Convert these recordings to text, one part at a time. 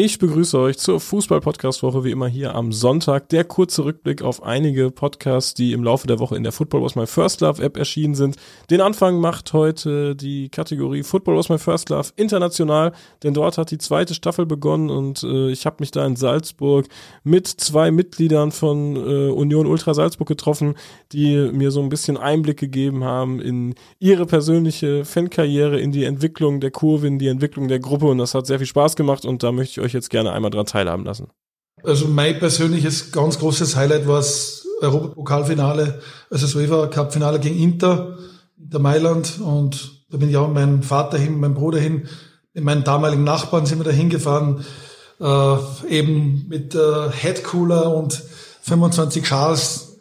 Ich begrüße euch zur Fußball-Podcast-Woche, wie immer hier am Sonntag. Der kurze Rückblick auf einige Podcasts, die im Laufe der Woche in der Football Was My First Love App erschienen sind. Den Anfang macht heute die Kategorie Football Was My First Love international, denn dort hat die zweite Staffel begonnen und äh, ich habe mich da in Salzburg mit zwei Mitgliedern von äh, Union Ultra Salzburg getroffen, die mir so ein bisschen Einblick gegeben haben in ihre persönliche Fankarriere, in die Entwicklung der Kurve, in die Entwicklung der Gruppe und das hat sehr viel Spaß gemacht und da möchte ich euch euch jetzt gerne einmal dran teilhaben lassen. Also mein persönliches ganz großes Highlight war das Europapokalfinale, also das UEFA Cup Finale gegen Inter, Inter Mailand und da bin ich auch mit meinem Vater hin, meinem Bruder hin, mit meinen damaligen Nachbarn sind wir da hingefahren, äh, eben mit äh, Headcooler und 25 Schals.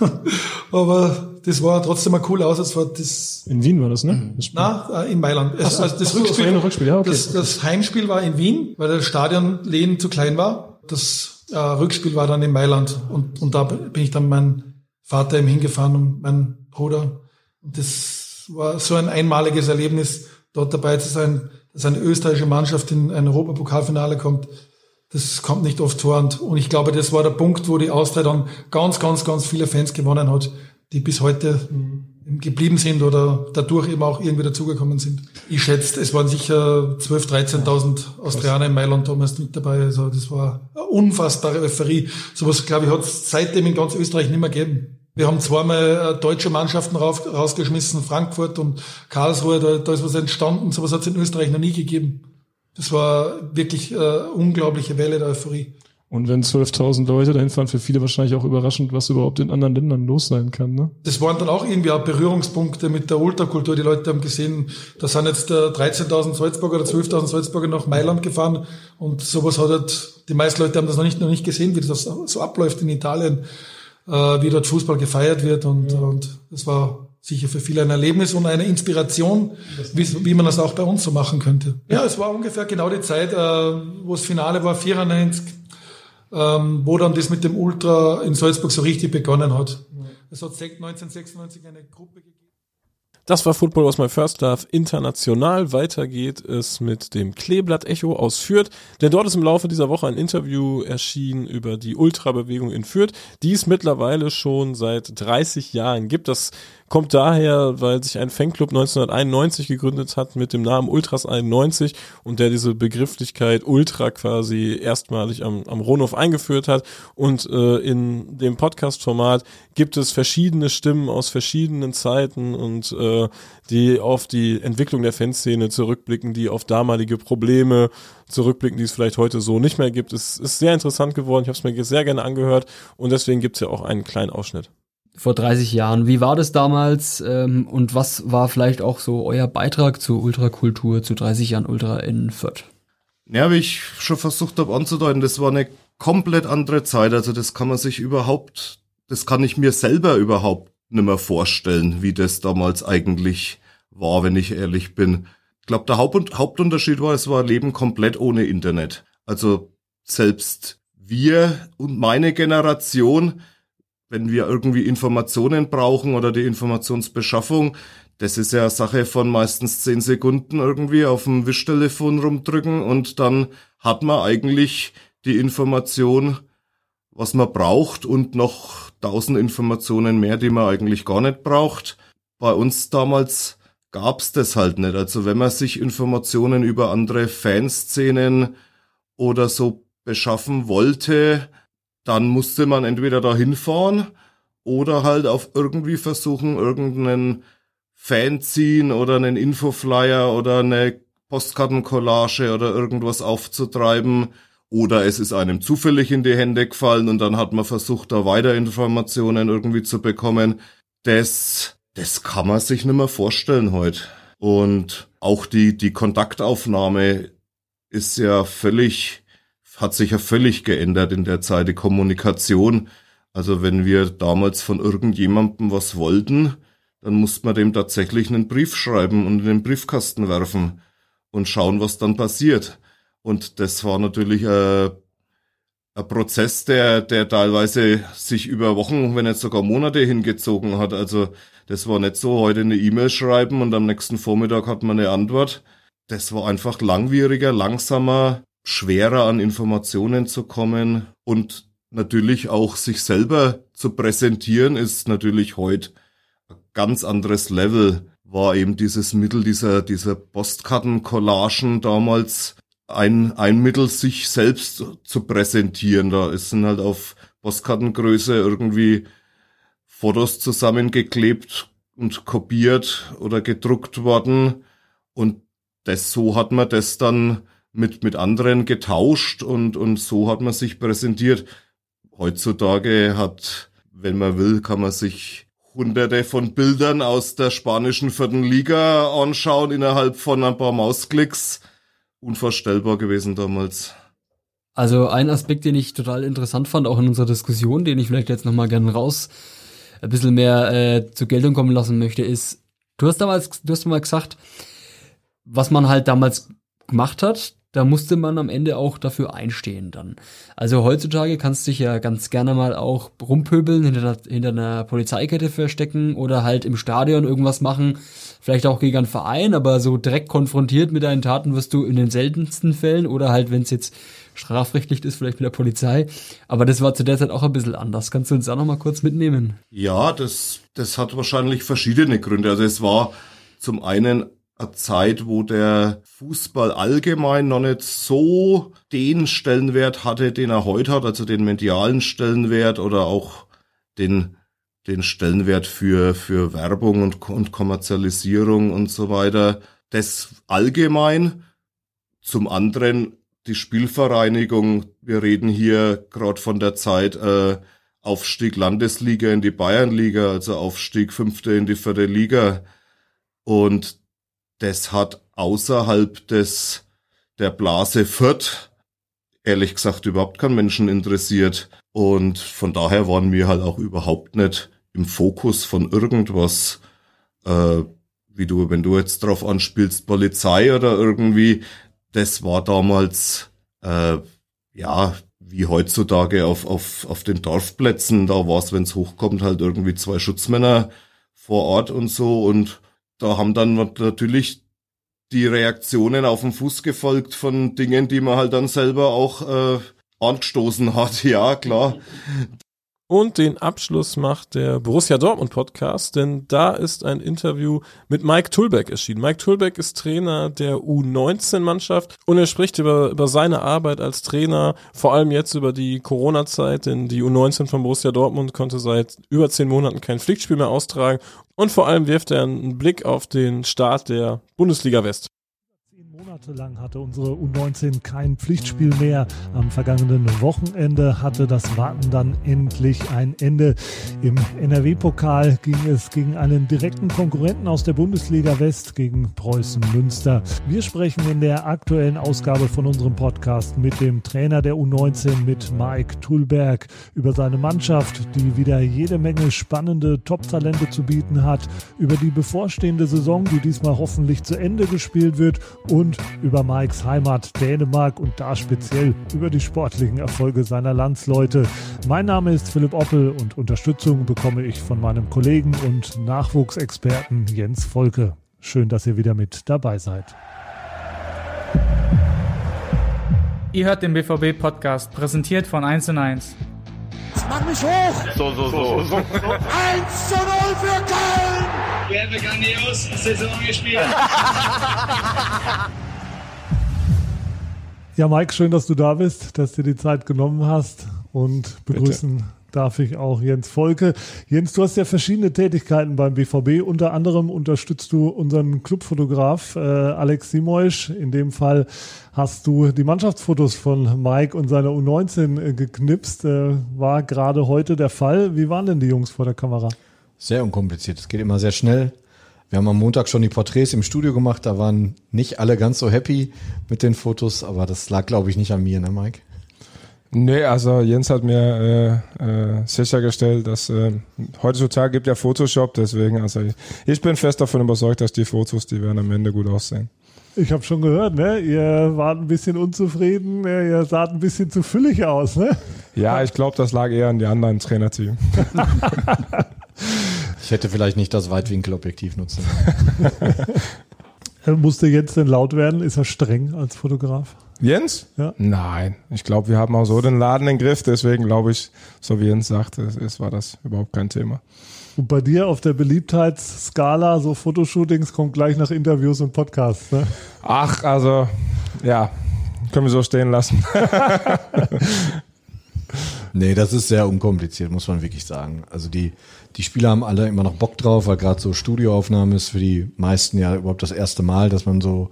Aber das war trotzdem ein cooler Ausatzfahrt. Das in Wien war das, ne? Das Na, äh, in Mailand. Ach so, also das, Rückspiel, das, Rückspiel. Ja, okay. das, das Heimspiel war in Wien, weil das Stadion Lehn zu klein war. Das äh, Rückspiel war dann in Mailand und, und da bin ich dann mein Vater eben hingefahren und mein Bruder. Und das war so ein einmaliges Erlebnis, dort dabei zu sein, dass eine österreichische Mannschaft in ein Europapokalfinale kommt. Das kommt nicht oft vor. Und, und ich glaube, das war der Punkt, wo die Austria dann ganz, ganz, ganz viele Fans gewonnen hat die bis heute geblieben sind oder dadurch eben auch irgendwie dazugekommen sind. Ich schätze, es waren sicher 12.000, 13.000 Australier in Mailand damals mit dabei. Also das war eine unfassbare Euphorie. Sowas, glaube ich, hat es seitdem in ganz Österreich nicht mehr gegeben. Wir haben zweimal äh, deutsche Mannschaften rauf, rausgeschmissen, Frankfurt und Karlsruhe, da, da ist was entstanden. Sowas hat es in Österreich noch nie gegeben. Das war wirklich äh, unglaubliche Welle der Euphorie. Und wenn 12.000 Leute dahin fahren, für viele wahrscheinlich auch überraschend, was überhaupt in anderen Ländern los sein kann. Ne? Das waren dann auch irgendwie auch Berührungspunkte mit der Ultrakultur. Die Leute haben gesehen, da sind jetzt 13.000 Salzburger oder 12.000 Salzburger nach Mailand gefahren und sowas hat halt, die meisten Leute haben das noch nicht, noch nicht gesehen, wie das so abläuft in Italien, äh, wie dort Fußball gefeiert wird und, ja. und das war sicher für viele ein Erlebnis und eine Inspiration, wie, wie man das auch bei uns so machen könnte. Ja, es war ungefähr genau die Zeit, äh, wo das Finale war, 94, ähm, wo dann das mit dem Ultra in Salzburg so richtig begonnen hat. Es hat 1996 eine Gruppe gegeben. Das war Football was my first love international. Weiter geht es mit dem Kleeblatt Echo aus Fürth, denn dort ist im Laufe dieser Woche ein Interview erschienen über die Ultrabewegung in Fürth, die es mittlerweile schon seit 30 Jahren gibt. Das kommt daher, weil sich ein Fanclub 1991 gegründet hat mit dem Namen Ultras 91 und der diese Begrifflichkeit Ultra quasi erstmalig am, am Ronhof eingeführt hat. Und äh, in dem Podcast-Format gibt es verschiedene Stimmen aus verschiedenen Zeiten und äh, die auf die Entwicklung der Fanszene zurückblicken, die auf damalige Probleme zurückblicken, die es vielleicht heute so nicht mehr gibt. Es ist sehr interessant geworden. Ich habe es mir sehr gerne angehört und deswegen gibt es ja auch einen kleinen Ausschnitt vor 30 Jahren. Wie war das damals ähm, und was war vielleicht auch so euer Beitrag zur Ultrakultur zu 30 Jahren Ultra in Fürth? Ja, wie ich schon versucht habe anzudeuten, das war eine komplett andere Zeit. Also das kann man sich überhaupt, das kann ich mir selber überhaupt nicht mehr vorstellen, wie das damals eigentlich war, wenn ich ehrlich bin. Ich glaube, der Haupt Hauptunterschied war, es war Leben komplett ohne Internet. Also selbst wir und meine Generation, wenn wir irgendwie Informationen brauchen oder die Informationsbeschaffung, das ist ja Sache von meistens zehn Sekunden irgendwie auf dem Wischtelefon rumdrücken und dann hat man eigentlich die Information, was man braucht und noch tausend Informationen mehr, die man eigentlich gar nicht braucht. Bei uns damals gab's das halt nicht. Also wenn man sich Informationen über andere Fanszenen oder so beschaffen wollte, dann musste man entweder da hinfahren oder halt auf irgendwie versuchen, irgendeinen Fanzine oder einen Infoflyer oder eine Postkartencollage oder irgendwas aufzutreiben. Oder es ist einem zufällig in die Hände gefallen und dann hat man versucht, da weiter Informationen irgendwie zu bekommen. Das, das kann man sich nicht mehr vorstellen heute. Und auch die, die Kontaktaufnahme ist ja völlig hat sich ja völlig geändert in der Zeit, die Kommunikation. Also wenn wir damals von irgendjemandem was wollten, dann musste man dem tatsächlich einen Brief schreiben und in den Briefkasten werfen und schauen, was dann passiert. Und das war natürlich äh, ein Prozess, der, der teilweise sich über Wochen, wenn nicht sogar Monate hingezogen hat. Also das war nicht so, heute eine E-Mail schreiben und am nächsten Vormittag hat man eine Antwort. Das war einfach langwieriger, langsamer schwerer an Informationen zu kommen und natürlich auch sich selber zu präsentieren, ist natürlich heute ein ganz anderes Level. War eben dieses Mittel dieser, dieser Postkartencollagen damals ein, ein Mittel, sich selbst zu präsentieren. Da sind halt auf Postkartengröße irgendwie Fotos zusammengeklebt und kopiert oder gedruckt worden. Und das, so hat man das dann mit, mit anderen getauscht und, und so hat man sich präsentiert. Heutzutage hat, wenn man will, kann man sich hunderte von Bildern aus der spanischen vierten Liga anschauen innerhalb von ein paar Mausklicks. Unvorstellbar gewesen damals. Also ein Aspekt, den ich total interessant fand, auch in unserer Diskussion, den ich vielleicht jetzt nochmal gerne raus ein bisschen mehr äh, zur Geltung kommen lassen möchte, ist, du hast damals, du hast mal gesagt, was man halt damals gemacht hat, da musste man am Ende auch dafür einstehen dann. Also heutzutage kannst du dich ja ganz gerne mal auch rumpöbeln, hinter, einer, hinter einer Polizeikette verstecken oder halt im Stadion irgendwas machen, vielleicht auch gegen einen Verein, aber so direkt konfrontiert mit deinen Taten wirst du in den seltensten Fällen oder halt, wenn es jetzt strafrechtlich ist, vielleicht mit der Polizei. Aber das war zu der Zeit auch ein bisschen anders. Kannst du uns da nochmal kurz mitnehmen? Ja, das, das hat wahrscheinlich verschiedene Gründe. Also es war zum einen eine Zeit, wo der Fußball allgemein noch nicht so den Stellenwert hatte, den er heute hat, also den medialen Stellenwert oder auch den, den Stellenwert für, für Werbung und, und Kommerzialisierung und so weiter. Das allgemein. Zum anderen die Spielvereinigung. Wir reden hier gerade von der Zeit äh, Aufstieg Landesliga in die Bayernliga, also Aufstieg fünfte in die vierte Liga. Und das hat außerhalb des der Blase Fürth ehrlich gesagt überhaupt keinen Menschen interessiert. Und von daher waren wir halt auch überhaupt nicht im Fokus von irgendwas, äh, wie du, wenn du jetzt drauf anspielst, Polizei oder irgendwie, das war damals, äh, ja, wie heutzutage auf, auf, auf den Dorfplätzen, da war es, wenn es hochkommt, halt irgendwie zwei Schutzmänner vor Ort und so und da haben dann natürlich die Reaktionen auf den Fuß gefolgt von Dingen, die man halt dann selber auch äh, angestoßen hat. Ja, klar. Und den Abschluss macht der Borussia Dortmund Podcast, denn da ist ein Interview mit Mike Tulbeck erschienen. Mike Tulbeck ist Trainer der U19-Mannschaft und er spricht über, über seine Arbeit als Trainer, vor allem jetzt über die Corona-Zeit, denn die U19 von Borussia Dortmund konnte seit über zehn Monaten kein Pflichtspiel mehr austragen und vor allem wirft er einen Blick auf den Start der Bundesliga West. Monatelang hatte unsere U19 kein Pflichtspiel mehr. Am vergangenen Wochenende hatte das Warten dann endlich ein Ende. Im NRW-Pokal ging es gegen einen direkten Konkurrenten aus der Bundesliga West, gegen Preußen Münster. Wir sprechen in der aktuellen Ausgabe von unserem Podcast mit dem Trainer der U19, mit Mike Tulberg, über seine Mannschaft, die wieder jede Menge spannende Top-Talente zu bieten hat, über die bevorstehende Saison, die diesmal hoffentlich zu Ende gespielt wird und über Mikes Heimat Dänemark und da speziell über die sportlichen Erfolge seiner Landsleute. Mein Name ist Philipp Oppel und Unterstützung bekomme ich von meinem Kollegen und Nachwuchsexperten Jens Volke. Schön, dass ihr wieder mit dabei seid. Ihr hört den BVB-Podcast, präsentiert von 1 und 1. Mach mich hoch! So, so, so. so. 1 zu 0 für Köln! Wir haben grandios Saison gespielt. Ja, Mike, schön, dass du da bist, dass du dir die Zeit genommen hast und begrüßen Bitte. darf ich auch Jens Volke. Jens, du hast ja verschiedene Tätigkeiten beim BVB. Unter anderem unterstützt du unseren Clubfotograf äh, Alex Simoisch. In dem Fall hast du die Mannschaftsfotos von Mike und seiner U19 äh, geknipst. Äh, war gerade heute der Fall. Wie waren denn die Jungs vor der Kamera? Sehr unkompliziert. Es geht immer sehr schnell. Wir haben am Montag schon die Porträts im Studio gemacht, da waren nicht alle ganz so happy mit den Fotos, aber das lag, glaube ich, nicht an mir, ne, Mike? Nee, also Jens hat mir äh, äh, sichergestellt, dass äh, heutzutage gibt ja Photoshop, deswegen, also ich, ich bin fest davon überzeugt, dass die Fotos, die werden am Ende gut aussehen. Ich habe schon gehört, ne? Ihr wart ein bisschen unzufrieden, ne? ihr saht ein bisschen zu füllig aus, ne? Ja, ich glaube, das lag eher an die anderen Trainerteam. Ich hätte vielleicht nicht das Weitwinkelobjektiv nutzen. Musste jetzt denn laut werden? Ist er streng als Fotograf? Jens? Ja. Nein, ich glaube, wir haben auch so den Laden im Griff, deswegen glaube ich, so wie Jens sagte, es, es war das überhaupt kein Thema. Und bei dir auf der Beliebtheitsskala, so Fotoshootings, kommt gleich nach Interviews und Podcasts, ne? Ach, also, ja, können wir so stehen lassen. Nee, das ist sehr unkompliziert, muss man wirklich sagen. Also die, die Spieler haben alle immer noch Bock drauf, weil gerade so Studioaufnahme ist für die meisten ja überhaupt das erste Mal, dass man so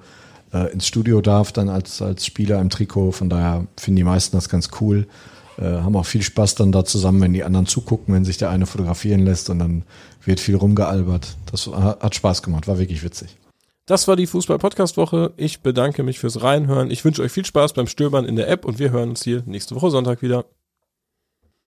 äh, ins Studio darf, dann als, als Spieler im Trikot. Von daher finden die meisten das ganz cool. Äh, haben auch viel Spaß dann da zusammen, wenn die anderen zugucken, wenn sich der eine fotografieren lässt und dann wird viel rumgealbert. Das hat Spaß gemacht, war wirklich witzig. Das war die Fußball-Podcast-Woche. Ich bedanke mich fürs Reinhören. Ich wünsche euch viel Spaß beim Stöbern in der App und wir hören uns hier nächste Woche Sonntag wieder.